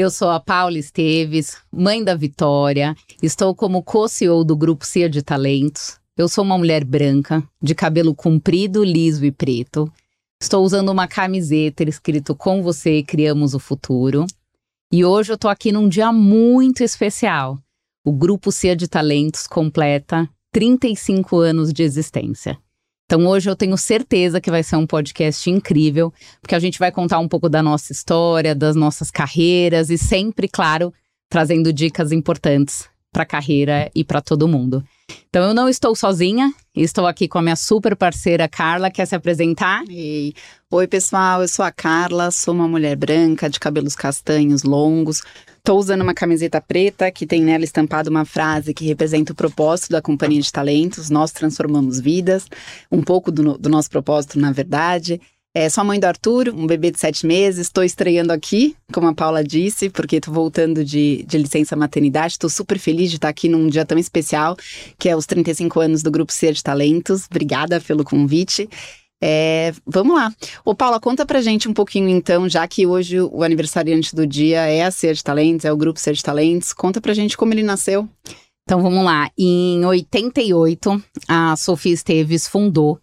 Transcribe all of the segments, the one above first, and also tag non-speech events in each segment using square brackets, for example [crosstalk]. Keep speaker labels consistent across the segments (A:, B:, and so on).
A: Eu sou a Paula Esteves, mãe da Vitória. Estou como co-CEO do Grupo CIA de Talentos. Eu sou uma mulher branca, de cabelo comprido, liso e preto. Estou usando uma camiseta escrito Com você criamos o futuro. E hoje eu tô aqui num dia muito especial. O Grupo CIA de Talentos completa 35 anos de existência. Então hoje eu tenho certeza que vai ser um podcast incrível, porque a gente vai contar um pouco da nossa história, das nossas carreiras e sempre, claro, trazendo dicas importantes para a carreira e para todo mundo. Então eu não estou sozinha, estou aqui com a minha super parceira Carla, quer se apresentar?
B: Ei. Oi, pessoal, eu sou a Carla, sou uma mulher branca de cabelos castanhos longos. Estou usando uma camiseta preta que tem nela estampada uma frase que representa o propósito da Companhia de Talentos. Nós transformamos vidas, um pouco do, do nosso propósito, na verdade. É, sou a mãe do Arthur, um bebê de sete meses. Estou estreando aqui, como a Paula disse, porque estou voltando de, de licença maternidade. Estou super feliz de estar aqui num dia tão especial, que é os 35 anos do Grupo Ser de Talentos. Obrigada pelo convite. É, vamos lá. Ô, Paula, conta pra gente um pouquinho então, já que hoje o aniversariante do dia é a Ser de Talentos, é o Grupo Ser de Talentos. Conta pra gente como ele nasceu.
A: Então vamos lá. Em 88, a Sofia Esteves fundou,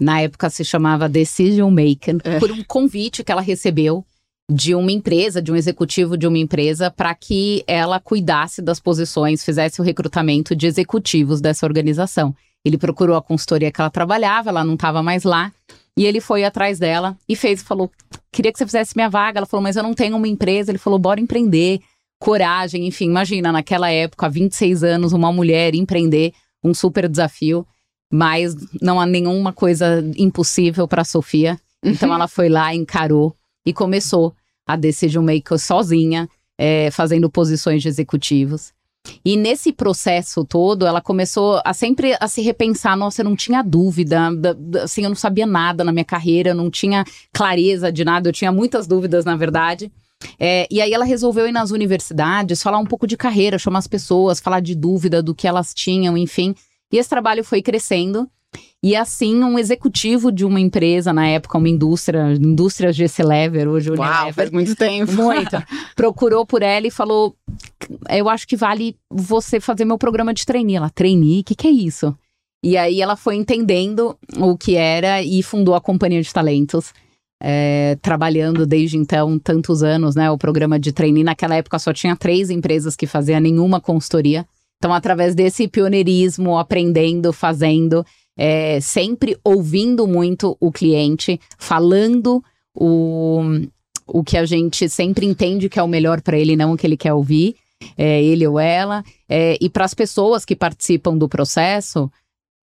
A: na época se chamava Decision Maker, é. por um convite que ela recebeu de uma empresa, de um executivo de uma empresa, para que ela cuidasse das posições, fizesse o recrutamento de executivos dessa organização. Ele procurou a consultoria que ela trabalhava, ela não estava mais lá. E ele foi atrás dela e fez, falou: queria que você fizesse minha vaga. Ela falou, mas eu não tenho uma empresa. Ele falou, bora empreender. Coragem, enfim, imagina, naquela época, há 26 anos, uma mulher empreender, um super desafio. Mas não há nenhuma coisa impossível para Sofia. Então uhum. ela foi lá, encarou e começou a Decision Maker sozinha, é, fazendo posições de executivos. E nesse processo todo, ela começou a sempre a se repensar, nossa, eu não tinha dúvida, assim, eu não sabia nada na minha carreira, eu não tinha clareza de nada, eu tinha muitas dúvidas, na verdade. É, e aí ela resolveu ir nas universidades, falar um pouco de carreira, chamar as pessoas, falar de dúvida do que elas tinham, enfim. E esse trabalho foi crescendo. E assim, um executivo de uma empresa, na época, uma indústria, indústria GC Lever, hoje
B: Uau, Unilever, faz muito tempo.
A: Muito. [laughs] procurou por ela e falou: Eu acho que vale você fazer meu programa de trainee. Ela, trainee? O que, que é isso? E aí ela foi entendendo o que era e fundou a Companhia de Talentos. É, trabalhando desde então tantos anos, né? O programa de trainee naquela época só tinha três empresas que faziam nenhuma consultoria. Então, através desse pioneirismo, aprendendo, fazendo, é, sempre ouvindo muito o cliente, falando o, o que a gente sempre entende que é o melhor para ele, não o que ele quer ouvir, é, ele ou ela. É, e para as pessoas que participam do processo,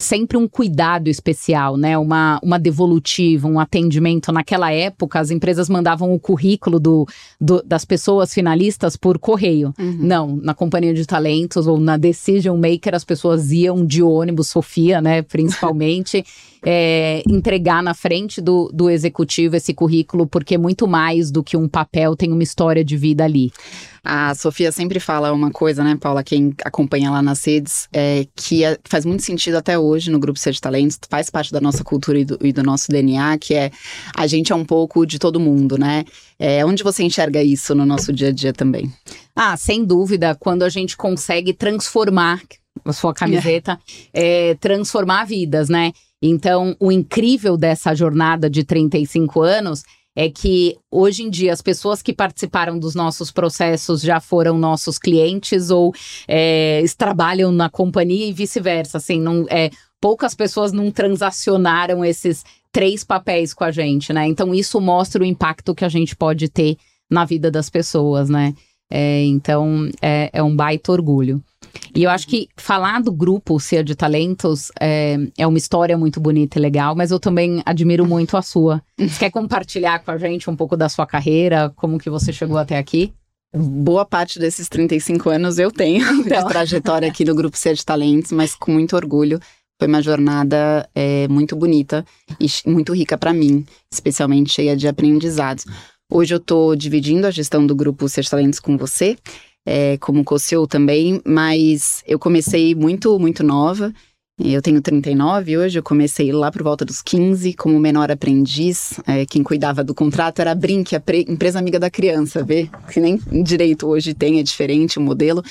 A: sempre um cuidado especial, né? Uma, uma devolutiva, um atendimento. Naquela época, as empresas mandavam o currículo do, do das pessoas finalistas por correio. Uhum. Não, na companhia de talentos ou na Decision Maker, as pessoas iam de ônibus, Sofia, né? [laughs] Principalmente. é, entregar na frente do, do executivo esse currículo, porque muito mais do que um papel tem uma história de vida ali.
B: A Sofia sempre fala uma coisa, né, Paula, quem acompanha lá nas redes, é, que é, faz muito sentido até hoje no Grupo Ser de Talentos, faz parte da nossa cultura e do, e do, nosso DNA, que é a gente é um pouco de todo mundo, né? É, onde você enxerga isso no nosso dia a dia também?
A: Ah, sem dúvida, quando a gente consegue transformar a sua camiseta, [laughs] é. Transformar vidas, né? Então, o incrível dessa jornada de 35 anos é que hoje em dia as pessoas que participaram dos nossos processos já foram nossos clientes ou é, trabalham na companhia e vice-versa. Assim, não, é, poucas pessoas não transacionaram esses três papéis com a gente, né? Então isso mostra o impacto que a gente pode ter na vida das pessoas, né? É, então é, é um baita orgulho. E eu acho que falar do grupo Cia de Talentos é, é uma história muito bonita e legal, mas eu também admiro muito a sua. Você quer compartilhar com a gente um pouco da sua carreira, como que você chegou até aqui?
B: Boa parte desses 35 anos eu tenho então. de trajetória aqui no Grupo Cia de Talentos, mas com muito orgulho. Foi uma jornada é, muito bonita e muito rica para mim, especialmente cheia de aprendizados. Hoje eu estou dividindo a gestão do Grupo Cia de Talentos com você é, como co também, mas eu comecei muito, muito nova Eu tenho 39 hoje, eu comecei lá por volta dos 15 como menor aprendiz. É, quem cuidava do contrato era a Brink, a empresa amiga da criança, vê? Que nem direito hoje tem, é diferente o modelo.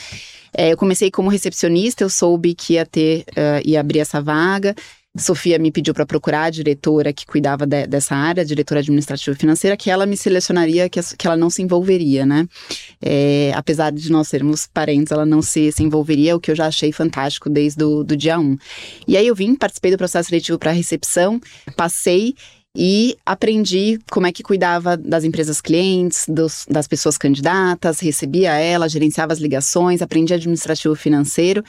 B: É, eu comecei como recepcionista, eu soube que ia ter, uh, ia abrir essa vaga. Sofia me pediu para procurar a diretora que cuidava de, dessa área, a diretora administrativa financeira, que ela me selecionaria, que, que ela não se envolveria, né? É, apesar de nós sermos parentes, ela não se, se envolveria, o que eu já achei fantástico desde o do dia 1. E aí eu vim, participei do processo seletivo para recepção, passei e aprendi como é que cuidava das empresas clientes, dos, das pessoas candidatas, recebia ela, gerenciava as ligações, aprendi administrativo financeiro.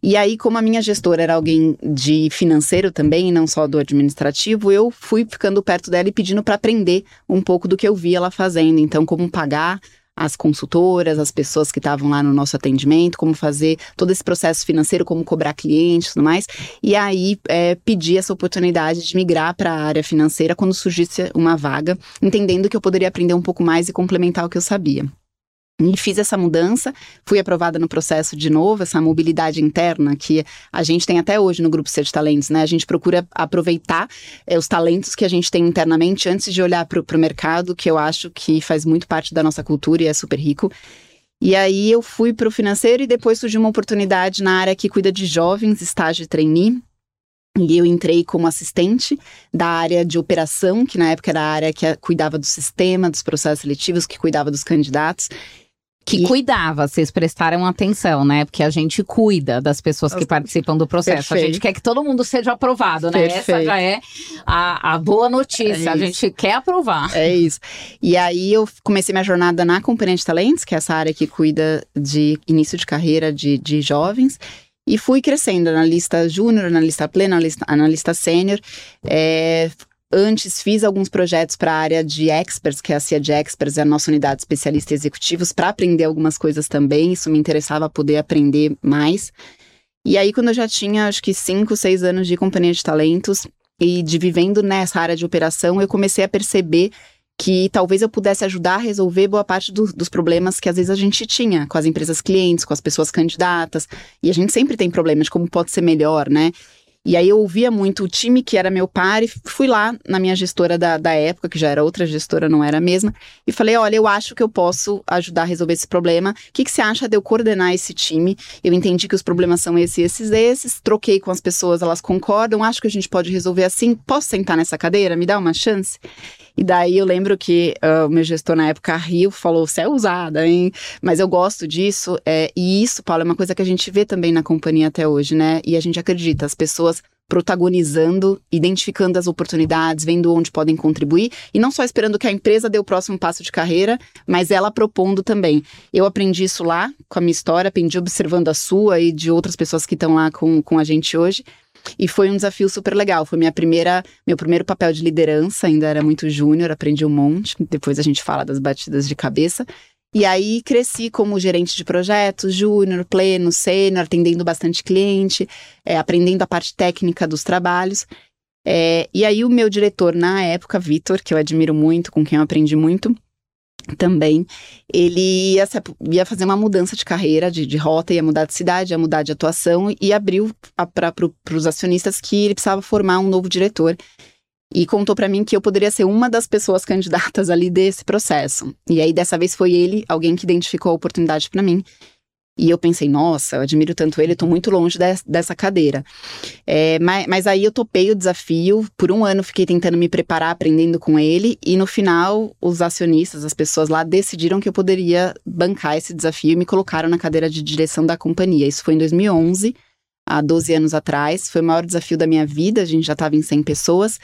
B: E aí, como a minha gestora era alguém de financeiro também, não só do administrativo, eu fui ficando perto dela e pedindo para aprender um pouco do que eu via ela fazendo. Então, como pagar as consultoras, as pessoas que estavam lá no nosso atendimento, como fazer todo esse processo financeiro, como cobrar clientes e tudo mais. E aí é, pedi essa oportunidade de migrar para a área financeira quando surgisse uma vaga, entendendo que eu poderia aprender um pouco mais e complementar o que eu sabia. E fiz essa mudança, fui aprovada no processo de novo, essa mobilidade interna que a gente tem até hoje no Grupo Ser de Talentos, né? A gente procura aproveitar é, os talentos que a gente tem internamente antes de olhar para o mercado, que eu acho que faz muito parte da nossa cultura e é super rico. E aí eu fui para o financeiro e depois surgiu uma oportunidade na área que cuida de jovens, estágio trainee, e eu entrei como assistente da área de operação, que na época era a área que cuidava do sistema, dos processos seletivos, que cuidava dos candidatos.
A: Que e... cuidava, vocês prestaram atenção, né? Porque a gente cuida das pessoas que participam do processo. Perfeito. A gente quer que todo mundo seja aprovado, né? Perfeito. Essa já é a, a boa notícia. É a gente quer aprovar.
B: É isso. E aí eu comecei minha jornada na Companhia de Talentos, que é essa área que cuida de início de carreira de, de jovens. E fui crescendo na lista júnior, na lista plena, na lista sênior. É, Antes fiz alguns projetos para a área de experts, que é a CIA de Experts, é a nossa unidade de especialistas executivos, para aprender algumas coisas também. Isso me interessava poder aprender mais. E aí, quando eu já tinha, acho que cinco, seis anos de companhia de talentos e de vivendo nessa área de operação, eu comecei a perceber que talvez eu pudesse ajudar a resolver boa parte do, dos problemas que às vezes a gente tinha com as empresas clientes, com as pessoas candidatas. E a gente sempre tem problemas de como pode ser melhor, né? E aí eu ouvia muito o time que era meu par e fui lá na minha gestora da, da época, que já era outra gestora, não era a mesma, e falei: olha, eu acho que eu posso ajudar a resolver esse problema. O que, que você acha de eu coordenar esse time? Eu entendi que os problemas são esses, esses, esses, troquei com as pessoas, elas concordam, acho que a gente pode resolver assim. Posso sentar nessa cadeira? Me dá uma chance? E daí eu lembro que uh, o meu gestor na época riu, falou: você é usada, hein? Mas eu gosto disso. É, e isso, Paulo, é uma coisa que a gente vê também na companhia até hoje, né? E a gente acredita, as pessoas protagonizando, identificando as oportunidades, vendo onde podem contribuir e não só esperando que a empresa dê o próximo passo de carreira, mas ela propondo também. Eu aprendi isso lá com a minha história, aprendi observando a sua e de outras pessoas que estão lá com, com a gente hoje. E foi um desafio super legal. Foi minha primeira, meu primeiro papel de liderança, ainda era muito júnior, aprendi um monte. Depois a gente fala das batidas de cabeça. E aí cresci como gerente de projetos, júnior, pleno, sênior, atendendo bastante cliente, é, aprendendo a parte técnica dos trabalhos. É, e aí o meu diretor na época, Vitor, que eu admiro muito, com quem eu aprendi muito, também, ele ia, ia, fazer uma mudança de carreira, de, de, rota, ia mudar de cidade, ia mudar de atuação e abriu para os acionistas que ele precisava formar um novo diretor. E contou para mim que eu poderia ser uma das pessoas [laughs] candidatas ali desse processo. E aí, dessa vez, foi ele, alguém que identificou a oportunidade para mim. E eu pensei, nossa, eu admiro tanto ele, estou muito longe de, dessa cadeira. É, mas, mas, aí eu topei o desafio, por um ano fiquei tentando me preparar, aprendendo com ele, e no final, os acionistas, as pessoas lá, decidiram que eu poderia bancar esse desafio e me colocaram na cadeira de direção da companhia. Isso foi em 2011 há 12 anos atrás. Foi o maior desafio da minha vida, a gente já estava em 100 pessoas.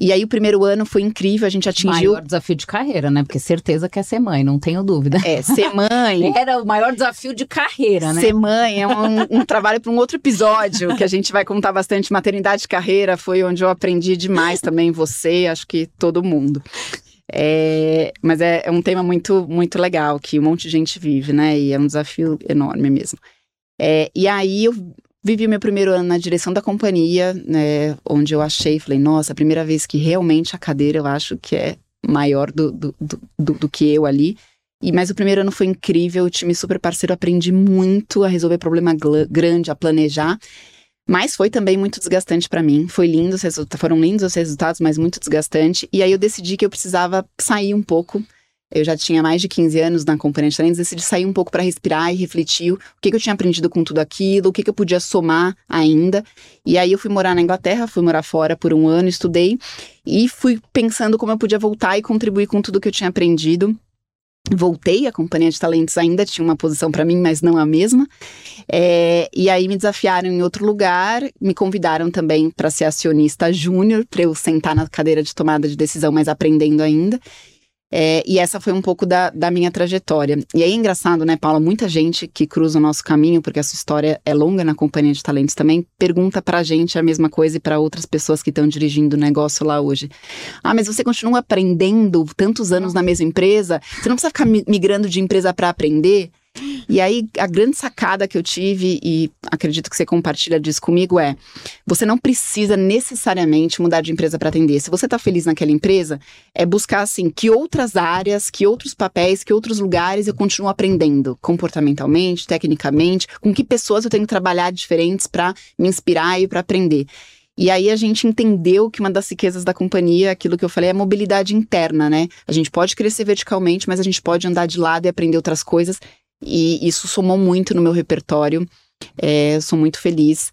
B: E aí o primeiro ano foi incrível, a gente atingiu...
A: Maior desafio de carreira, né? Porque certeza quer ser mãe, não tenho dúvida.
B: É, ser mãe... [laughs]
A: Era o maior desafio de carreira, né?
B: Ser mãe é um, um trabalho para um outro episódio, que a gente vai contar bastante. Maternidade e carreira foi onde eu aprendi demais também, você, acho que todo mundo. É, mas é, é, um tema muito, muito legal, que um monte de gente vive, né? E é um desafio enorme mesmo. É, e aí eu Vivi meu primeiro ano na direção da companhia, né, onde eu achei, falei, nossa, a primeira vez que realmente a cadeira eu acho que é maior do, do, do, do que eu ali. E, mas o primeiro ano foi incrível, o time super parceiro, aprendi muito a resolver problema grande, a planejar. Mas foi também muito desgastante para mim. Foi lindo, foram lindos os resultados, mas muito desgastante. E aí eu decidi que eu precisava sair um pouco. Eu já tinha mais de 15 anos na companhia de talentos, decidi sair um pouco para respirar e refletir o que, que eu tinha aprendido com tudo aquilo, o que, que eu podia somar ainda. E aí eu fui morar na Inglaterra, fui morar fora por um ano, estudei e fui pensando como eu podia voltar e contribuir com tudo que eu tinha aprendido Voltei, a companhia de talentos ainda tinha uma posição para mim, mas não a mesma. É, e aí me desafiaram em outro lugar, me convidaram também para ser acionista júnior, para eu sentar na cadeira de tomada de decisão, mas aprendendo ainda. É, e essa foi um pouco da, da minha trajetória. E aí é engraçado, né, Paula? Muita gente que cruza o nosso caminho, porque a sua história é longa na companhia de talentos também, pergunta pra gente a mesma coisa e para outras pessoas que estão dirigindo o negócio lá hoje. Ah, mas você continua aprendendo tantos anos na mesma empresa? Você não precisa ficar migrando de empresa para aprender? E aí, a grande sacada que eu tive, e acredito que você compartilha disso comigo, é: você não precisa necessariamente mudar de empresa para atender. Se você está feliz naquela empresa, é buscar, assim, que outras áreas, que outros papéis, que outros lugares eu continuo aprendendo, comportamentalmente, tecnicamente, com que pessoas eu tenho que trabalhar diferentes para me inspirar e para aprender. E aí a gente entendeu que uma das riquezas da companhia, aquilo que eu falei, é a mobilidade interna, né? A gente pode crescer verticalmente, mas a gente pode andar de lado e aprender outras coisas. E isso somou muito no meu repertório. É, sou muito feliz,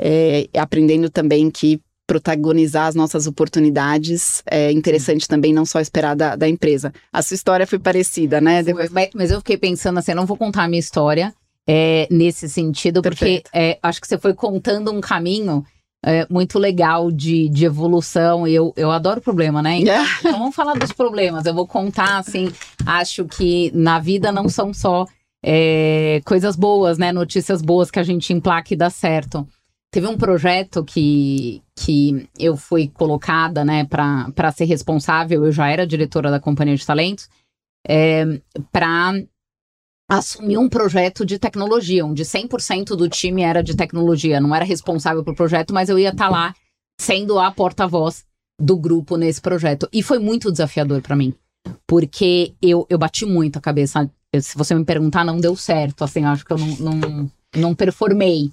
B: é, aprendendo também que protagonizar as nossas oportunidades é interessante também, não só esperar da, da empresa. A sua história foi parecida, né?
A: Foi, mas eu fiquei pensando assim, eu não vou contar a minha história é, nesse sentido, Perfeito. porque é, acho que você foi contando um caminho é, muito legal de, de evolução. Eu, eu adoro problema, né? Então, [laughs] então vamos falar dos problemas. Eu vou contar, assim, acho que na vida não são só é, coisas boas, né? Notícias boas que a gente emplaca e dá certo. Teve um projeto que, que eu fui colocada, né, para ser responsável, eu já era diretora da Companhia de Talentos, é, para assumir um projeto de tecnologia, onde 100% do time era de tecnologia. Não era responsável pelo projeto, mas eu ia estar tá lá sendo a porta-voz do grupo nesse projeto. E foi muito desafiador para mim, porque eu, eu bati muito a cabeça se você me perguntar, não deu certo. Assim, acho que eu não, não, não performei.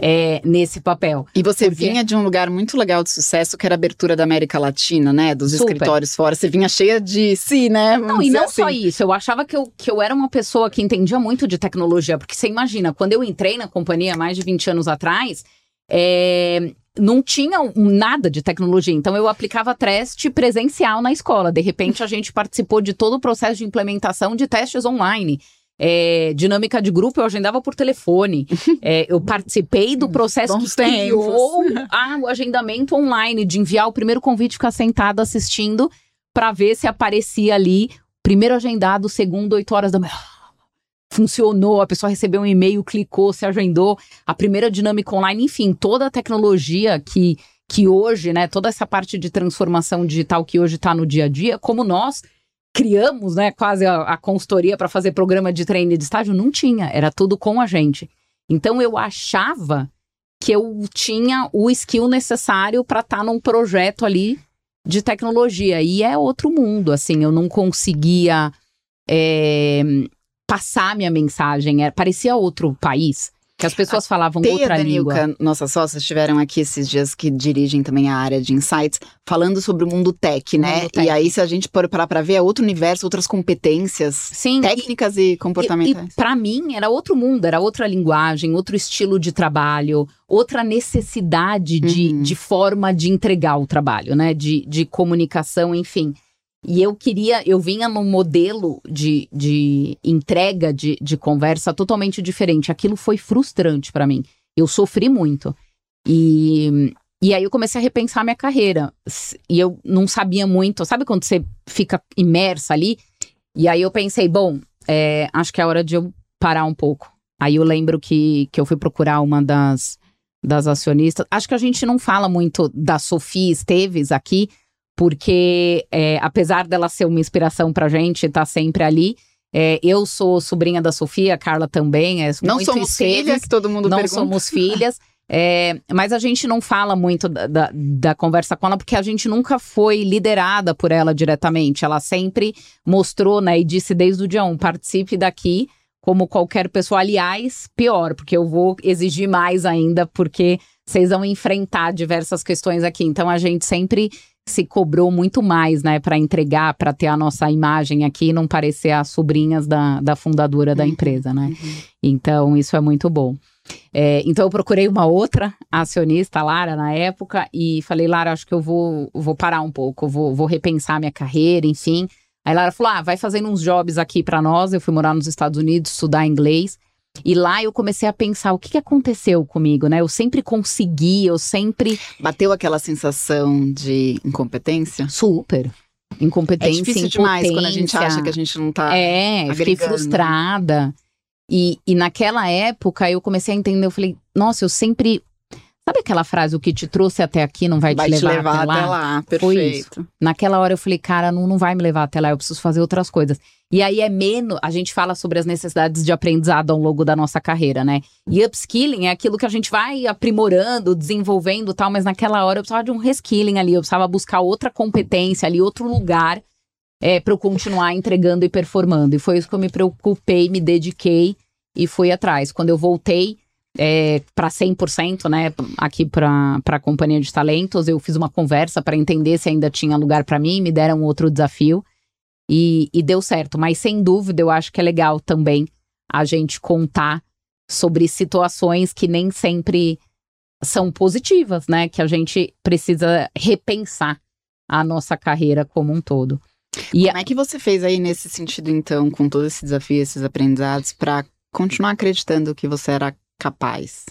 A: É, nesse papel.
B: E você Porque... vinha de um lugar muito legal de sucesso, que era a abertura da América Latina, né? Dos Super. escritórios fora. Você vinha cheia de si, né?
A: Vamos não, e não assim. só isso. Eu achava que eu, que eu era uma pessoa que entendia muito de tecnologia. Porque você imagina, quando eu entrei na companhia mais de 20 anos atrás, é, não tinha nada de tecnologia. Então eu aplicava teste presencial na escola. De repente a gente participou de todo o processo de implementação de testes online. É, dinâmica de grupo eu agendava por telefone. [laughs] É, eu participei do processo Bons que criou ah, o agendamento online, de enviar o primeiro convite, ficar sentado assistindo para ver se aparecia ali. Primeiro agendado, segundo, 8 horas da manhã funcionou, a pessoa recebeu um e-mail, clicou, se agendou, a primeira dinâmica online, enfim, toda a tecnologia que, que hoje, né, toda essa parte de transformação digital que hoje está no dia a dia, como nós criamos, né, quase a, a consultoria para fazer programa de treino de estágio, não tinha, era tudo com a gente. Então eu achava que eu tinha o skill necessário para estar tá num projeto ali de tecnologia. E é outro mundo, assim, eu não conseguia é, passar minha mensagem. Era, parecia outro país. Que as pessoas a falavam Teia outra Danilka, língua.
B: Nossas sócias estiveram aqui esses dias que dirigem também a área de insights, falando sobre o mundo tech, né? Mundo tech. E aí, se a gente for parar para ver, é outro universo, outras competências Sim, técnicas e, e comportamentais. E,
A: e para mim, era outro mundo, era outra linguagem, outro estilo de trabalho, outra necessidade de, uhum. de forma de entregar o trabalho, né? De, de comunicação, enfim. E eu queria, eu vinha num modelo de, de entrega de, de conversa totalmente diferente. Aquilo foi frustrante para mim. Eu sofri muito. E, e aí eu comecei a repensar minha carreira. E eu não sabia muito. Sabe quando você fica imersa ali? E aí eu pensei, bom, é, acho que é hora de eu parar um pouco. Aí eu lembro que, que eu fui procurar uma das, das acionistas. Acho que a gente não fala muito da Sofia Esteves aqui, porque é, apesar dela ser uma inspiração pra gente, tá sempre ali. É, eu sou sobrinha da Sofia, a Carla também. É
B: não somos filhas, todo mundo
A: Não
B: pergunta.
A: somos filhas. [laughs] É, mas a gente não fala muito da, da, da, conversa com ela, porque a gente nunca foi liderada por ela diretamente. Ela sempre mostrou, né, e disse desde o dia 1, participe daqui como qualquer pessoa. Aliás, pior, porque eu vou exigir mais ainda, porque vocês vão enfrentar diversas questões aqui. Então a gente sempre se cobrou muito mais, né, para entregar, para ter a nossa imagem aqui e não parecer as sobrinhas da, da fundadora da uhum. empresa, né? Uhum. Então isso é muito bom. É, então eu procurei uma outra acionista, Lara, na época, e falei, Lara, acho que eu vou, vou parar um pouco, vou, vou repensar minha carreira, enfim. Aí Lara falou: ah, vai fazendo uns jobs aqui para nós. Eu fui morar nos Estados Unidos, estudar inglês. E lá eu comecei a pensar o que, que aconteceu comigo, né? Eu sempre consegui, eu sempre.
B: Bateu aquela sensação de incompetência?
A: Super. Incompetência. É
B: difícil demais quando a gente acha que a gente não tá.
A: É, agregando. fiquei frustrada. E, e naquela época eu comecei a entender, eu falei, nossa, eu sempre Sabe aquela frase, o que te trouxe até aqui não vai,
B: vai
A: te levar,
B: te levar
A: até, lá?
B: até lá? Perfeito.
A: Naquela hora eu falei, cara, não, não vai me levar até lá, eu preciso fazer outras coisas. E aí é menos, a gente fala sobre as necessidades de aprendizado ao longo da nossa carreira, né? E upskilling é aquilo que a gente vai aprimorando, desenvolvendo tal, mas naquela hora eu precisava de um reskilling ali, eu precisava buscar outra competência ali, outro lugar é, para eu continuar entregando e performando. E foi isso que eu me preocupei, me dediquei e fui atrás. Quando eu voltei, é, para 100%, né, aqui para a companhia de talentos. Eu fiz uma conversa para entender se ainda tinha lugar para mim, me deram outro desafio e, e deu certo. Mas sem dúvida, eu acho que é legal também a gente contar sobre situações que nem sempre são positivas, né? Que a gente precisa repensar a nossa carreira como um todo.
B: E como é que você fez aí nesse sentido, então, com todo esse desafio, esses aprendizados, para continuar acreditando que você era capaz?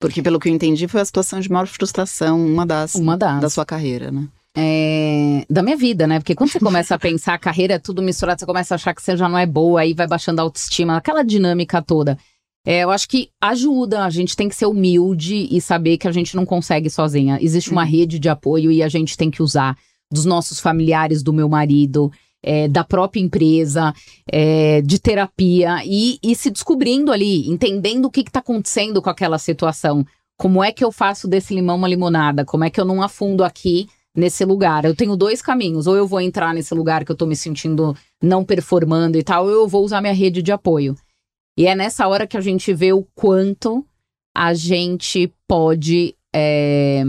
B: Porque, pelo que eu entendi, foi a situação de maior frustração, uma das, uma das. da sua carreira, né?
A: É, da minha vida, né? Porque quando você começa a pensar a carreira é tudo misturado, você começa a achar que você já não é boa, aí vai baixando a autoestima, aquela dinâmica toda. É, eu acho que ajuda, a gente tem que ser humilde e saber que a gente não consegue sozinha. Existe uma uhum. rede de apoio e a gente tem que usar dos nossos familiares, do meu marido, é, da própria empresa, é, de terapia e, e, se descobrindo ali, entendendo o que está acontecendo com aquela situação. Como é que eu faço desse limão uma limonada? Como é que eu não afundo aqui nesse lugar? Eu tenho dois caminhos. Ou eu vou entrar nesse lugar que eu estou me sentindo não performando e tal, ou eu vou usar minha rede de apoio. E é nessa hora que a gente vê o quanto a gente pode é,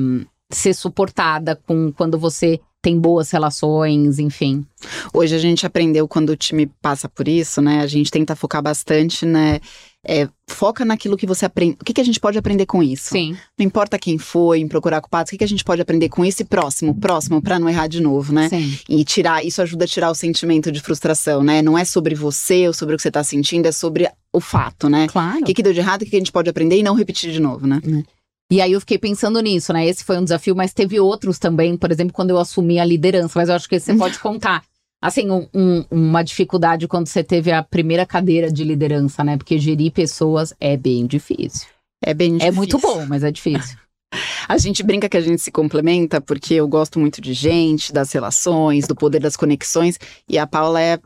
A: ser suportada com quando você tem boas relações, enfim.
B: Hoje a gente aprendeu quando o time passa por isso, né? A gente tenta focar bastante, né? É, foca naquilo que você aprende. O que, que a gente pode aprender com isso?
A: Sim.
B: Não importa quem foi, em procurar culpados, o que, que a gente pode aprender com isso e próximo, próximo, para não errar de novo, né?
A: Sim.
B: E tirar, isso ajuda a tirar o sentimento de frustração, né? Não é sobre você ou sobre o que você tá sentindo, é sobre o fato, né?
A: Claro.
B: O que, que deu de errado, o que, que a gente pode aprender e não repetir de novo, né?
A: É. E aí eu fiquei pensando nisso, né? Esse foi um desafio, mas teve outros também, por exemplo, quando eu assumi a liderança, mas eu acho que você pode contar. Assim, um, um, uma dificuldade quando você teve a primeira cadeira de liderança, né? Porque gerir pessoas é bem difícil.
B: É bem difícil.
A: É muito bom, mas é difícil. [laughs]
B: A gente brinca que a gente se complementa porque eu gosto muito de gente, das relações, do poder das conexões, e a Paula é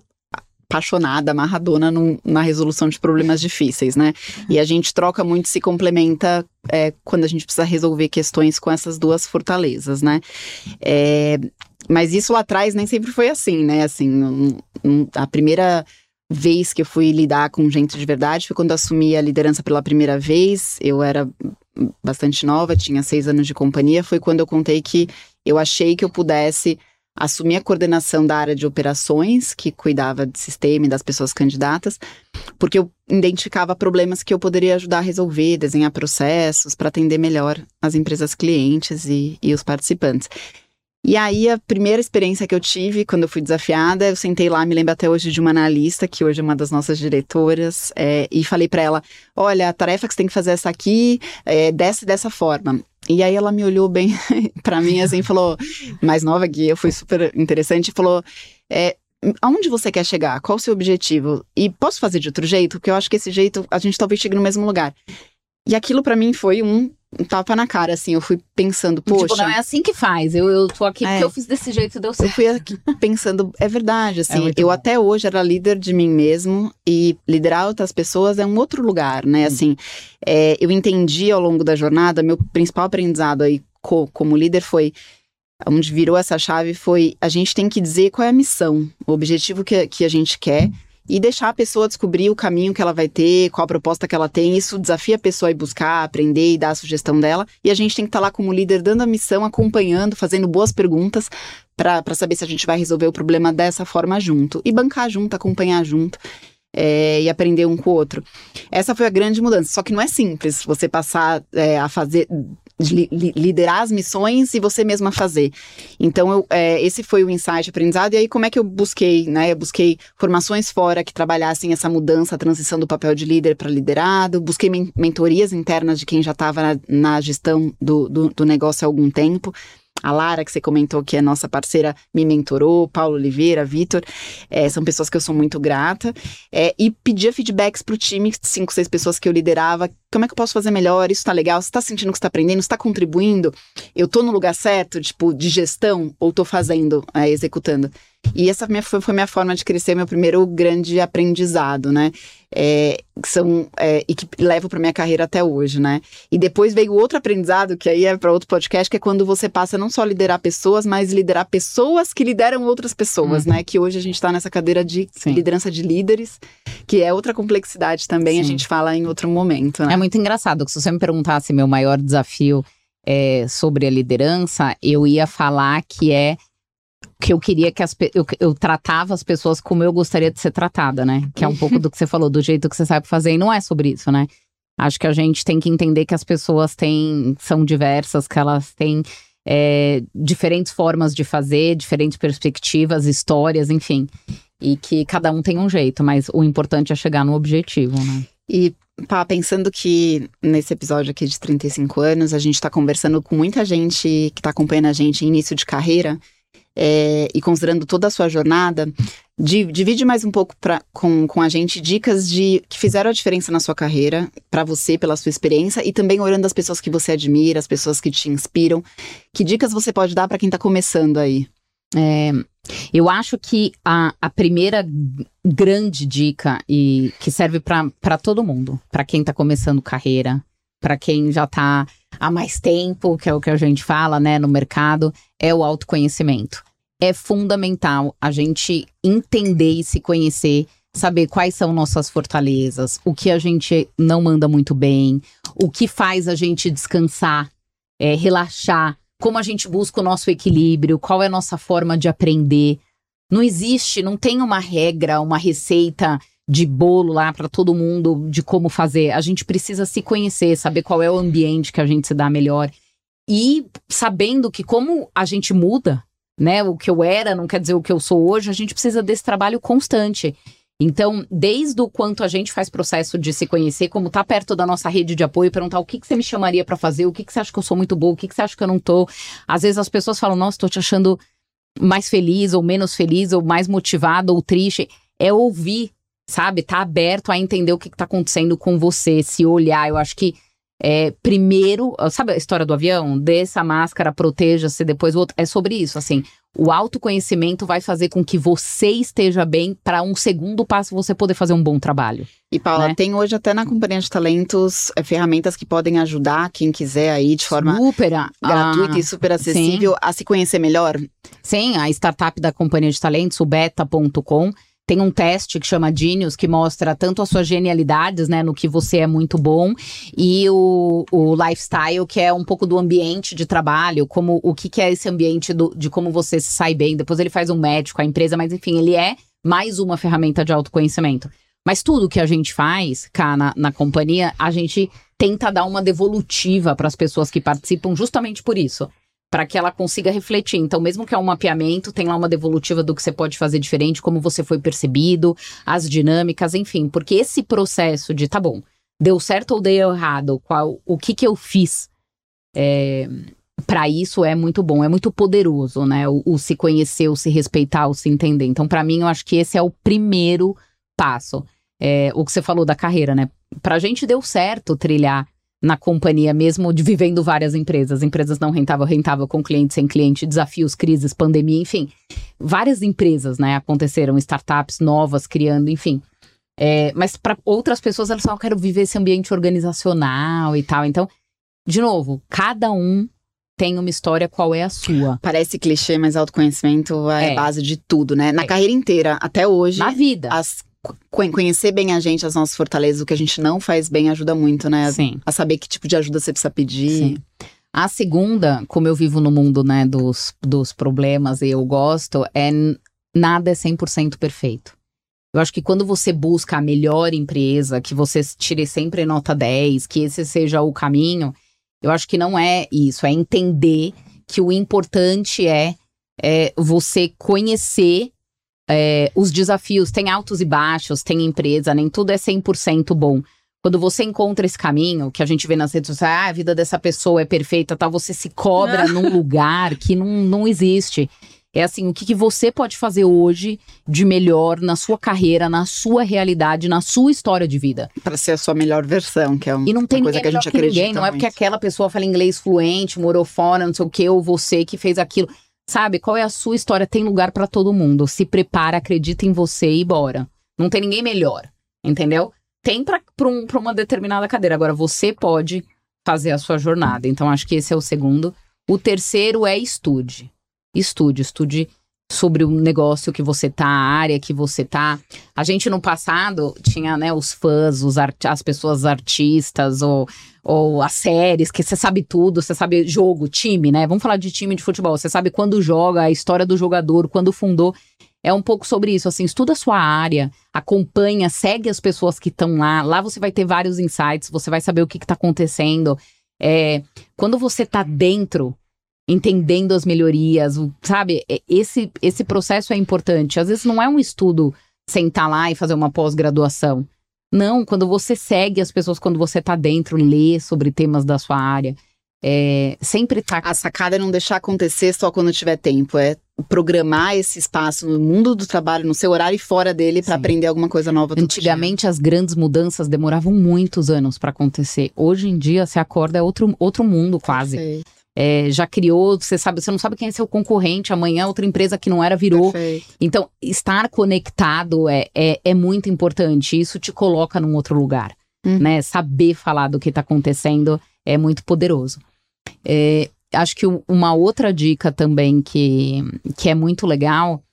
B: apaixonada, amarradona na resolução de problemas difíceis, né? E a gente troca muito, se complementa é, quando a gente precisa resolver questões com essas duas fortalezas, né? É, mas isso lá atrás nem sempre foi assim, né? Assim, um, um, a primeira vez que eu fui lidar com gente de verdade foi quando assumi a liderança pela primeira vez. Eu era bastante nova, tinha seis anos de companhia. Foi quando eu contei que eu achei que eu pudesse assumi a coordenação da área de operações, que cuidava de sistema e das pessoas candidatas, porque eu identificava problemas que eu poderia ajudar a resolver, desenhar processos para atender melhor as empresas clientes e, e os participantes. E aí, a primeira experiência que eu tive, quando eu fui desafiada, eu sentei lá, me lembro até hoje de uma analista, que hoje é uma das nossas diretoras, é, e falei para ela: olha, a tarefa que você tem que fazer é essa aqui, é, desce dessa forma. E aí ela me olhou bem [laughs] para mim assim, falou, mais nova que eu, foi super interessante, falou, é, aonde você quer chegar? Qual o seu objetivo? E posso fazer de outro jeito? Porque eu acho que esse jeito a gente talvez chegue no mesmo lugar. E aquilo para mim foi um um tapa na cara, assim. Eu fui pensando, poxa. Tipo,
A: não é assim que faz. Eu, eu tô aqui é. porque eu fiz desse jeito e deu certo.
B: Eu fui aqui pensando, é verdade, assim. É eu bom. até hoje era líder de mim mesmo e liderar outras pessoas é um outro lugar, né? Hum. Assim, é, eu entendi ao longo da jornada, meu principal aprendizado aí co, como líder foi. Onde virou essa chave foi a gente tem que dizer qual é a missão, o objetivo que, que a gente quer e deixar a pessoa descobrir o caminho que ela vai ter, qual a proposta que ela tem. Isso desafia a pessoa a ir buscar, aprender e dar a sugestão dela. E a gente tem que estar tá lá como líder, dando a missão, acompanhando, fazendo boas perguntas para saber se a gente vai resolver o problema dessa forma junto. E bancar junto, acompanhar junto. É, e aprender um com o outro. Essa foi a grande mudança. Só que não é simples você passar é, a fazer li, liderar as missões e você mesma fazer. Então, eu, é, esse foi o insight aprendizado. E aí, como é que eu busquei? Né? Eu busquei formações fora que trabalhassem essa mudança, a transição do papel de líder para liderado. Busquei men mentorias internas de quem já estava na, na, gestão do, do, do negócio há algum tempo. A Lara, que você comentou que é nossa parceira, me mentorou, Paulo Oliveira, Vitor, é, são pessoas que eu sou muito grata. É, e pedia feedbacks para o time, cinco, seis pessoas que eu liderava. Como é que eu posso fazer melhor? Isso está legal? Você está sentindo que está aprendendo? Está contribuindo? Eu estou no lugar certo, tipo, de gestão? Ou estou fazendo, é, executando? E essa minha, foi, foi minha forma de crescer, meu primeiro grande aprendizado, né? É, que são é, e que levo para minha carreira até hoje, né? E depois veio outro aprendizado que aí é para outro podcast, que é quando você passa não só a liderar pessoas, mas liderar pessoas que lideram outras pessoas, uhum. né? Que hoje a gente está nessa cadeira de Sim. liderança de líderes, que é outra complexidade também. Sim. A gente fala em outro momento. Né?
A: É muito engraçado que se você me perguntasse meu maior desafio é, sobre a liderança, eu ia falar que é que eu queria que as eu, eu tratava as pessoas como eu gostaria de ser tratada, né? Que é um pouco do que você [laughs] falou, do jeito que você sabe fazer, e não é sobre isso, né? Acho que a gente tem que entender que as pessoas têm, são diversas, que elas têm é, diferentes formas de fazer, diferentes perspectivas, histórias, enfim. E que cada um tem um jeito, mas o importante é chegar no objetivo, né?
B: E, pá, pensando que nesse episódio aqui de 35 anos, a gente tá conversando com muita gente que tá acompanhando a gente em início de carreira é, e considerando toda a sua jornada, divide mais um pouco pra, com, com a gente dicas de que fizeram a diferença na sua carreira, para você, pela sua experiência, e também olhando as pessoas que você admira, as pessoas que te inspiram. Que dicas você pode dar para quem está começando aí?
A: É, eu acho que a, a primeira grande dica e que serve para todo mundo, para quem está começando carreira, para quem já está há mais tempo, que é o que a gente fala, né, no mercado, é o autoconhecimento. É fundamental a gente entender e se conhecer, saber quais são nossas fortalezas, o que a gente não manda muito bem, o que faz a gente descansar, é, relaxar, como a gente busca o nosso equilíbrio, qual é a nossa forma de aprender. Não existe, não tem uma regra, uma receita de bolo lá para todo mundo de como fazer. A gente precisa se conhecer, saber qual é o ambiente que a gente se dá melhor. E sabendo que como a gente muda, né? O que eu era não quer dizer o que eu sou hoje, a gente precisa desse trabalho constante. Então, desde o quanto a gente faz processo de se conhecer, como tá perto da nossa rede de apoio, perguntar o que, que você me chamaria para fazer, o que, que você acha que eu sou muito boa, o que, que você acha que eu não tô. Às vezes as pessoas falam, nossa, tô te achando mais feliz, ou menos feliz, ou mais motivado, ou triste. É ouvir, sabe? Tá aberto a entender o que, que tá acontecendo com você, se olhar. Eu acho que é, primeiro, sabe a história do avião? Desça a máscara, proteja-se, depois o outro. É sobre isso, assim. O autoconhecimento vai fazer com que você esteja bem para um segundo passo você poder fazer um bom trabalho.
B: E Paula, né? tem hoje até na Companhia de Talentos é, ferramentas que podem ajudar quem quiser aí de forma
A: super,
B: gratuita ah, e super acessível sim. a se conhecer melhor.
A: Sim, a startup da Companhia de Talentos, o beta.com, tem um teste que chama Genius, que mostra tanto as suas genialidades, né, no que você é muito bom, e o, o lifestyle, que é um pouco do ambiente de trabalho, como o que, que é esse ambiente do, de como você se sai bem. Depois ele faz um médico, a empresa, mas enfim, ele é mais uma ferramenta de autoconhecimento. Mas tudo que a gente faz, cá na, na companhia, a gente tenta dar uma devolutiva para as pessoas que participam, justamente por isso para que ela consiga refletir. Então, mesmo que é um mapeamento, tem lá uma devolutiva do que você pode fazer diferente, como você foi percebido, as dinâmicas, enfim, porque esse processo de tá bom, deu certo ou deu errado, qual, o que que eu fiz é, para isso é muito bom, é muito poderoso, né? O, o se conhecer, o se respeitar, o se entender. Então, para mim, eu acho que esse é o primeiro passo. É, o que você falou da carreira, né? Pra gente deu certo trilhar na companhia, mesmo de vivendo várias empresas. Empresas não rentável, rentável com cliente, sem cliente, desafios, crises, pandemia, enfim. Várias empresas, né, aconteceram, startups novas criando, enfim. É, mas para outras pessoas, elas só querem viver esse ambiente organizacional e tal. Então, de novo, cada um tem uma história, qual é a sua?
B: Parece clichê, mas autoconhecimento é, é. base de tudo, né? Na é. carreira inteira, até hoje.
A: Na vida.
B: As conhecer bem a gente, as nossas fortalezas, o que a gente não faz bem ajuda muito, né?
A: Sim.
B: A saber que tipo de ajuda você precisa pedir. Sim.
A: A segunda, como eu vivo no mundo, né, dos, dos problemas e eu gosto, é nada é 100% perfeito. Eu acho que quando você busca a melhor empresa, que você tire sempre nota 10, que esse seja o caminho, eu acho que não é isso, é entender que o importante é, é você conhecer é, os desafios. Tem altos e baixos, tem empresa, nem tudo é 100% bom. Quando você encontra esse caminho, que a gente vê nas redes sociais, ah, a vida dessa pessoa é perfeita, tal, você se cobra [laughs] num lugar que não, não existe. É assim, o que, que, você pode fazer hoje de melhor na sua carreira, na sua realidade, na sua história de vida.
B: Para ser a sua melhor versão, que é um,
A: e não tem
B: uma coisa que a gente acredita. Ninguém,
A: não é porque aquela pessoa fala inglês fluente, morou fora, não sei o que, ou você que fez aquilo. Sabe, qual é a sua história? Tem lugar para todo mundo. Se prepara, acredita em você e bora. Não tem ninguém melhor, entendeu? Tem para um, uma determinada cadeira. Agora, você pode fazer a sua jornada. Então, acho que esse é o segundo. O terceiro é estude estude, estude sobre o negócio que você tá, a área que você tá. A gente no passado tinha, né, os fãs, os as pessoas artistas ou, ou as séries, que você sabe tudo, você sabe jogo, time, né? Vamos falar de time de futebol. Você sabe quando joga, a história do jogador, quando fundou. É um pouco sobre isso, assim, estuda a sua área, acompanha, segue as pessoas que estão lá. Lá você vai ter vários insights, você vai saber o que está acontecendo. É, quando você tá dentro entendendo as melhorias, sabe? Esse, esse processo é importante. Às vezes não é um estudo sentar lá e fazer uma pós-graduação. Não, quando você segue as pessoas, quando você tá dentro, lê sobre temas da sua área, é, sempre tá.
B: A sacada é não deixar acontecer só quando tiver tempo, é programar esse espaço no mundo do trabalho, no seu horário e fora dele para aprender alguma coisa nova.
A: Antigamente dia. as grandes mudanças demoravam muitos anos para acontecer. Hoje em dia se acorda é outro, outro mundo quase. Perfeito é, já criou, você sabe, você não sabe quem é seu concorrente, amanhã outra empresa que não era virou. Perfeito. Então, estar conectado é, é, é, muito importante. Isso te coloca num outro lugar. Uhum. Né? Saber falar do que está acontecendo é muito poderoso. É, acho que uma outra dica também que, que é muito legal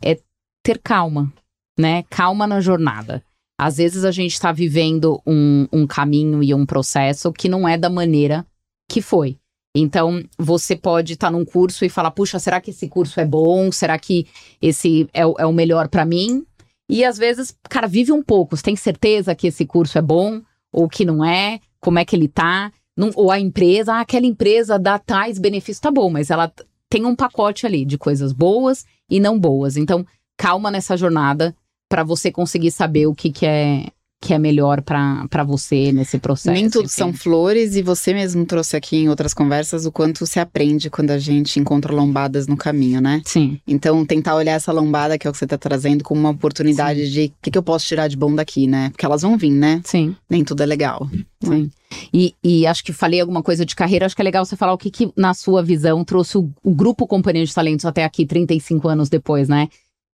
A: é ter calma, né? Calma na jornada. Às vezes a gente está vivendo um, um caminho e um processo que não é da maneira que foi. Então, você pode estar tá num curso e falar: puxa, será que esse curso é bom? Será que esse é, é o melhor para mim? E às vezes, cara, vive um pouco. Você tem certeza que esse curso é bom ou que não é? Como é que ele tá? Ou a empresa, ah, aquela empresa dá tais benefícios, tá bom, mas ela tem um pacote ali de coisas boas e não boas. Então, calma nessa jornada para você conseguir saber o que, que é que é melhor para você nesse processo.
B: Nem tudo enfim. são flores e você mesmo trouxe aqui em outras conversas o quanto se aprende quando a gente encontra lombadas no caminho, né?
A: Sim.
B: Então tentar olhar essa lombada que é o que você está trazendo como uma oportunidade Sim. de o que, que, eu posso tirar de bom daqui, né? Porque elas vão vir, né?
A: Sim.
B: Nem tudo é legal.
A: Sim. E, e, acho que falei alguma coisa de carreira, acho que é legal você falar o que, que na sua visão trouxe o, o grupo Companhia de Talentos até aqui 35 anos depois, né?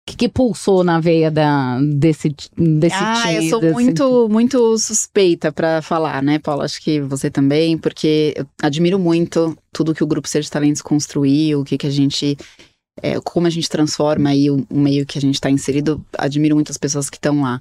A: Que, que pulsou na veia da, desse, desse
B: ah,
A: time?
B: eu sou desse... muito, muito suspeita para falar, né, Paula? Acho que você também, porque eu admiro muito tudo que o Grupo Ser de Talentos construiu, o que, que a gente. É, como a gente transforma aí o, o meio que a gente está inserido. Admiro muito as pessoas que estão lá.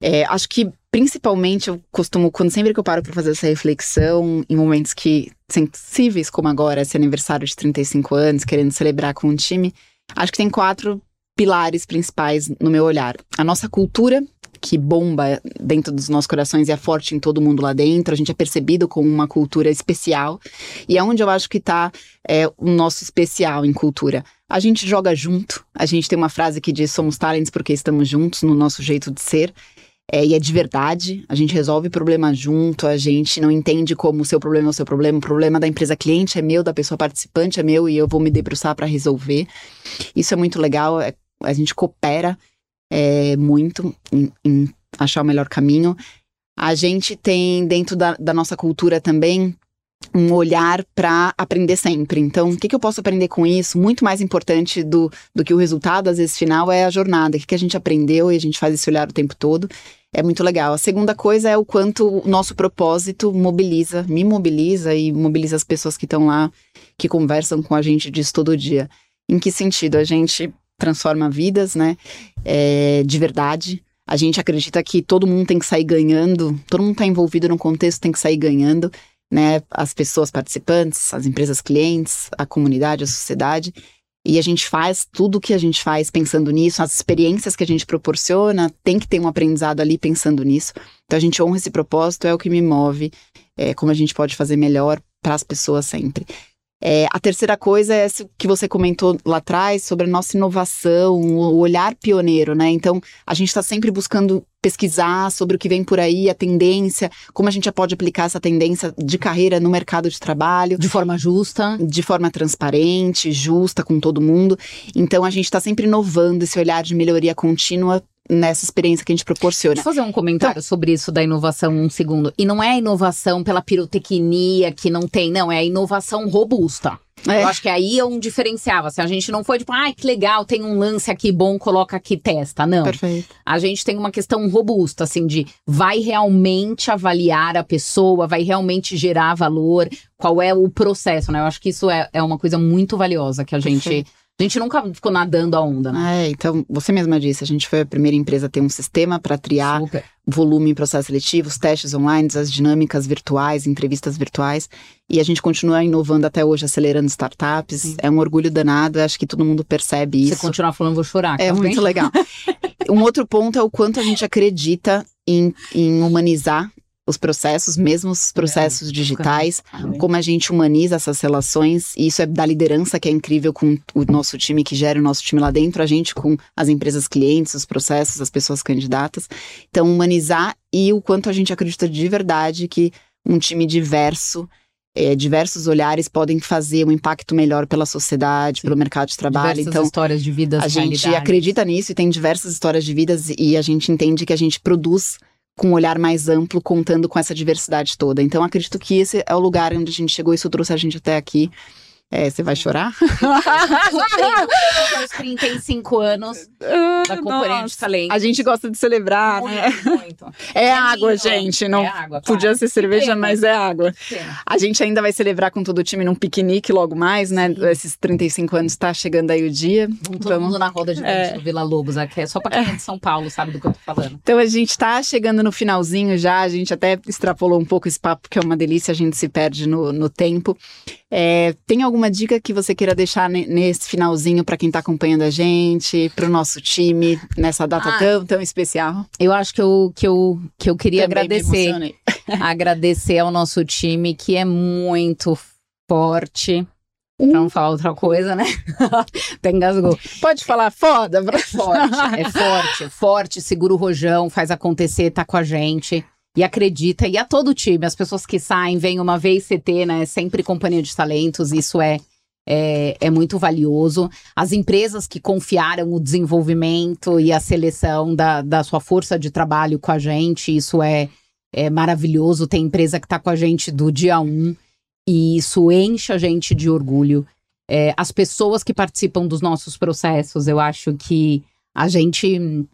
B: É, acho que principalmente eu costumo, quando sempre que eu paro para fazer essa reflexão, em momentos que sensíveis como agora, esse aniversário de 35 anos, querendo celebrar com um time, acho que tem quatro pilares principais no meu olhar. A nossa cultura, que bomba dentro dos nossos corações e é forte em todo mundo lá dentro. A gente é percebido como uma cultura especial. E é onde eu acho que está é, o nosso especial em cultura. A gente joga junto. A gente tem uma frase que diz: somos talents porque estamos juntos no nosso jeito de ser. É, e é de verdade, a gente resolve problema junto, a gente não entende como o seu problema é o seu problema, o problema da empresa cliente é meu, da pessoa participante é meu e eu vou me debruçar para resolver. Isso é muito legal, é a gente coopera é, muito em, em, achar o melhor caminho. A gente tem dentro da, da nossa cultura também um olhar para aprender sempre. Então, o que, que, eu posso aprender com isso? Muito mais importante do, do que o resultado, às vezes, final, é a jornada. O que, que a gente aprendeu e a gente faz esse olhar o tempo todo. É muito legal. A segunda coisa é o quanto o nosso propósito mobiliza, me mobiliza e mobiliza as pessoas que estão lá, que conversam com a gente disso todo dia. Em que sentido? A gente transforma vidas, né? É, de verdade. A gente acredita que todo mundo tem que sair ganhando, todo mundo está envolvido no contexto tem que sair ganhando, né? As pessoas participantes, as empresas clientes, a comunidade, a sociedade. E a gente faz tudo o que a gente faz pensando nisso, as experiências que a gente proporciona, tem que ter um aprendizado ali pensando nisso. Então a gente honra esse propósito, é o que me move, é como a gente pode fazer melhor para as pessoas sempre. É, a terceira coisa é essa que você comentou lá atrás sobre a nossa inovação, o olhar pioneiro, né? Então, a gente está sempre buscando pesquisar sobre o que vem por aí, a tendência, como a gente pode aplicar essa tendência de carreira no mercado de trabalho.
A: De forma justa.
B: De forma transparente, justa com todo mundo. Então, a gente está sempre inovando esse olhar de melhoria contínua nessa experiência que a gente proporciona.
A: Deixa eu fazer um comentário então, sobre isso da inovação um segundo. E não é a inovação pela pirotecnia que não tem, não, é a inovação robusta. É. Eu acho que aí é um diferencial. Assim, a gente não foi tipo, ai, ah, que legal, tem um lance aqui bom, coloca aqui, testa. Não.
B: Perfeito.
A: A gente tem uma questão robusta, assim, de vai realmente avaliar a pessoa, vai realmente gerar valor, qual é o processo, né? Eu acho que isso é, é uma coisa muito valiosa que a gente. Perfeito a gente nunca ficou nadando a onda,
B: né? É, então, você mesma disse, a gente foi a primeira empresa a ter um sistema para triar Super. volume em processos seletivos, testes online, as dinâmicas virtuais, entrevistas virtuais. E a gente continua inovando até hoje, acelerando startups. Sim. É um orgulho danado, acho que todo mundo percebe isso.
A: Você continuar falando, vou chorar.
B: É tá muito bem? legal. [laughs] um outro ponto é o quanto a gente acredita em, em humanizar os processos, mesmo os processos digitais, como a gente humaniza essas relações, e isso é da liderança que é incrível com o nosso time, que gera o nosso time lá dentro, a gente com as empresas clientes, os processos, as pessoas candidatas. Então, humanizar e o quanto a gente acredita de verdade que um time diverso é, diversos olhares podem fazer um impacto melhor pela sociedade, Sim. pelo mercado de trabalho.
A: Diversas
B: então,
A: histórias de vidas.
B: A gente acredita nisso e tem diversas histórias de vidas e a gente entende que a gente produz com um olhar mais amplo, contando com essa diversidade toda. Então, acredito que esse é o lugar onde a gente chegou, isso trouxe a gente até aqui. É, você vai chorar? [laughs]
A: Os 35 anos da companhia de talento.
B: A gente gosta de celebrar,
A: muito,
B: né?
A: Muito.
B: É, é água, lindo. gente. Não é água, podia ser cerveja, mas é água. A gente ainda vai celebrar com todo o time num piquenique logo mais, né? Sim. Esses 35 anos está chegando aí o dia.
A: Vamos todo mundo na roda de é. do Vila Lobos aqui. É só para quem é de São Paulo, sabe do que eu tô falando.
B: Então a gente está chegando no finalzinho já. A gente até extrapolou um pouco esse papo, que é uma delícia, a gente se perde no, no tempo. É, tem alguma dica que você queira deixar nesse finalzinho para quem está acompanhando a gente, para o nosso time, nessa data ah, tão, tão especial?
A: Eu acho que eu, que eu, que eu queria Também agradecer. [laughs] agradecer ao nosso time, que é muito forte. Pra não falar outra coisa, né? [laughs] Até engasgou.
B: Pode falar foda,
A: É forte, é forte, é forte, segura o rojão, faz acontecer, tá com a gente e acredita, e a todo time, as pessoas que saem, vêm uma vez CT, né? Sempre companhia de talentos, isso é, é, é, muito valioso. As empresas que confiaram o desenvolvimento e a seleção da, da sua força de trabalho com a gente, isso é, é maravilhoso. Tem empresa que está com a gente do dia um, e isso enche a gente de orgulho. É, as pessoas que participam dos nossos processos, eu acho que a gente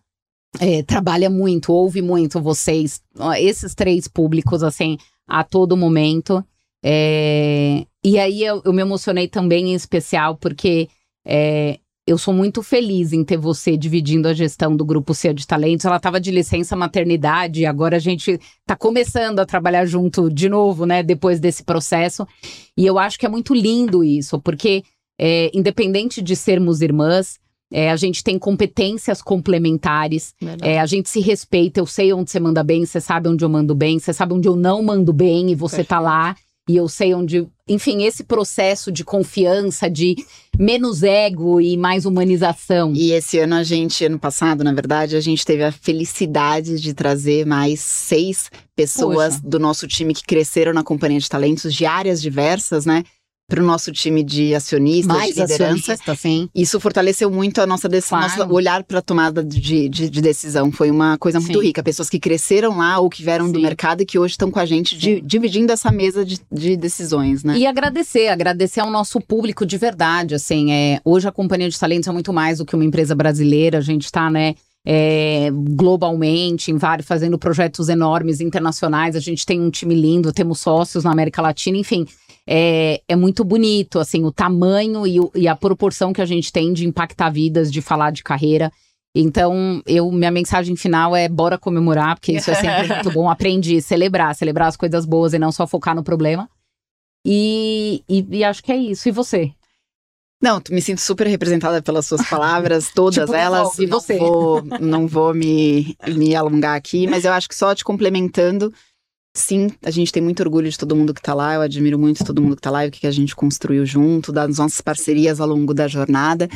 A: é, trabalha muito, ouve muito vocês, esses três públicos, assim, a todo momento. É, e aí eu, eu, me emocionei também em especial porque é, eu sou muito feliz em ter você dividindo a gestão do Grupo C de Talentos. Ela estava de licença maternidade agora a gente está começando a trabalhar junto de novo, né, depois desse processo. E eu acho que é muito lindo isso, porque é, independente de sermos irmãs, é, a gente tem competências complementares, é, a gente se respeita. Eu sei onde você manda bem, você sabe onde eu mando bem, você sabe onde eu não mando bem e você Perfeito. tá lá. E eu sei onde. Enfim, esse processo de confiança, de menos ego e mais humanização.
B: E esse ano a gente, ano passado, na verdade, a gente teve a felicidade de trazer mais seis pessoas Poxa. do nosso time que cresceram na companhia de talentos de áreas diversas, né? Para o nosso time de acionistas,
A: Mais
B: de liderança.
A: sim.
B: Isso fortaleceu muito a nossa decisão, claro. nosso olhar para a tomada de, de, de, decisão. Foi uma coisa muito sim. rica. Pessoas que cresceram lá ou que vieram sim. do mercado e que hoje estão com a gente de, dividindo essa mesa de, de, decisões, né?
A: E agradecer, agradecer ao nosso público de verdade. Assim, é, hoje a Companhia de Talentos é muito mais do que uma empresa brasileira. A gente está, né? É, globalmente, em vários, fazendo projetos enormes internacionais. A gente tem um time lindo, temos sócios na América Latina, enfim é, é muito bonito, assim, o tamanho e, o, e, a proporção que a gente tem de impactar vidas, de falar de carreira. Então, eu, minha mensagem final é bora comemorar, porque isso é sempre [laughs] muito bom. Aprendi, celebrar, celebrar as coisas boas e não só focar no problema. E, e, e acho que é isso. E você?
B: Não, me sinto super representada pelas suas palavras, [laughs] todas tipo, elas.
A: E você?
B: Não vou, não vou me, me alongar aqui, mas eu acho que só te complementando, sim, a gente tem muito orgulho de todo mundo que tá lá. Eu admiro muito todo mundo que tá lá e o que a gente construiu junto, das nossas parcerias ao longo da jornada.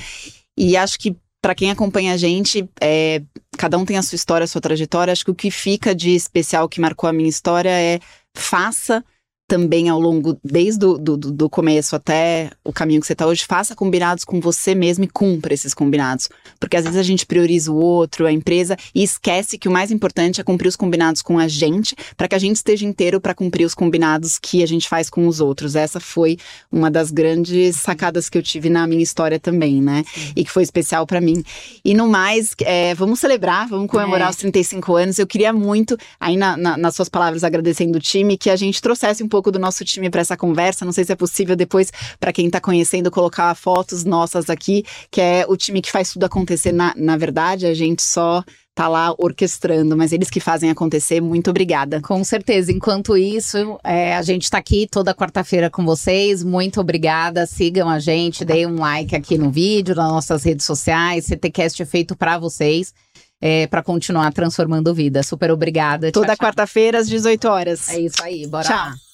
B: E acho que para quem acompanha a gente, é, cada um tem a sua história, a sua trajetória. Acho que o que fica de especial que marcou a minha história é faça também ao longo, desde do, do, do começo até o caminho que você está hoje, faça combinados com você mesmo e cumpra esses combinados. Porque às vezes a gente prioriza o outro, a empresa, e esquece que o mais importante é cumprir os combinados com a gente, para que a gente esteja inteiro para cumprir os combinados que a gente faz com os outros. Essa foi uma das grandes sacadas que eu tive na minha história também, né? E que foi especial para mim. E no mais, é, vamos celebrar, vamos comemorar é. os 35 anos. Eu queria muito, aí na, na, nas suas palavras agradecendo o time, que a gente trouxesse um pouco pouco do nosso time para essa conversa. Não sei se é possível depois, para quem está conhecendo, colocar fotos nossas aqui, que é o time que faz tudo acontecer. Na, na verdade, a gente só tá lá orquestrando, mas eles que fazem acontecer. Muito obrigada.
A: Com certeza. Enquanto isso, é, a gente está aqui toda quarta-feira com vocês. Muito obrigada. Sigam a gente, deem um like aqui no vídeo, nas nossas redes sociais. CTcast é feito para vocês é, para continuar transformando vida. Super obrigada.
B: Toda quarta-feira às 18 horas.
A: É isso aí, bora tchau. lá.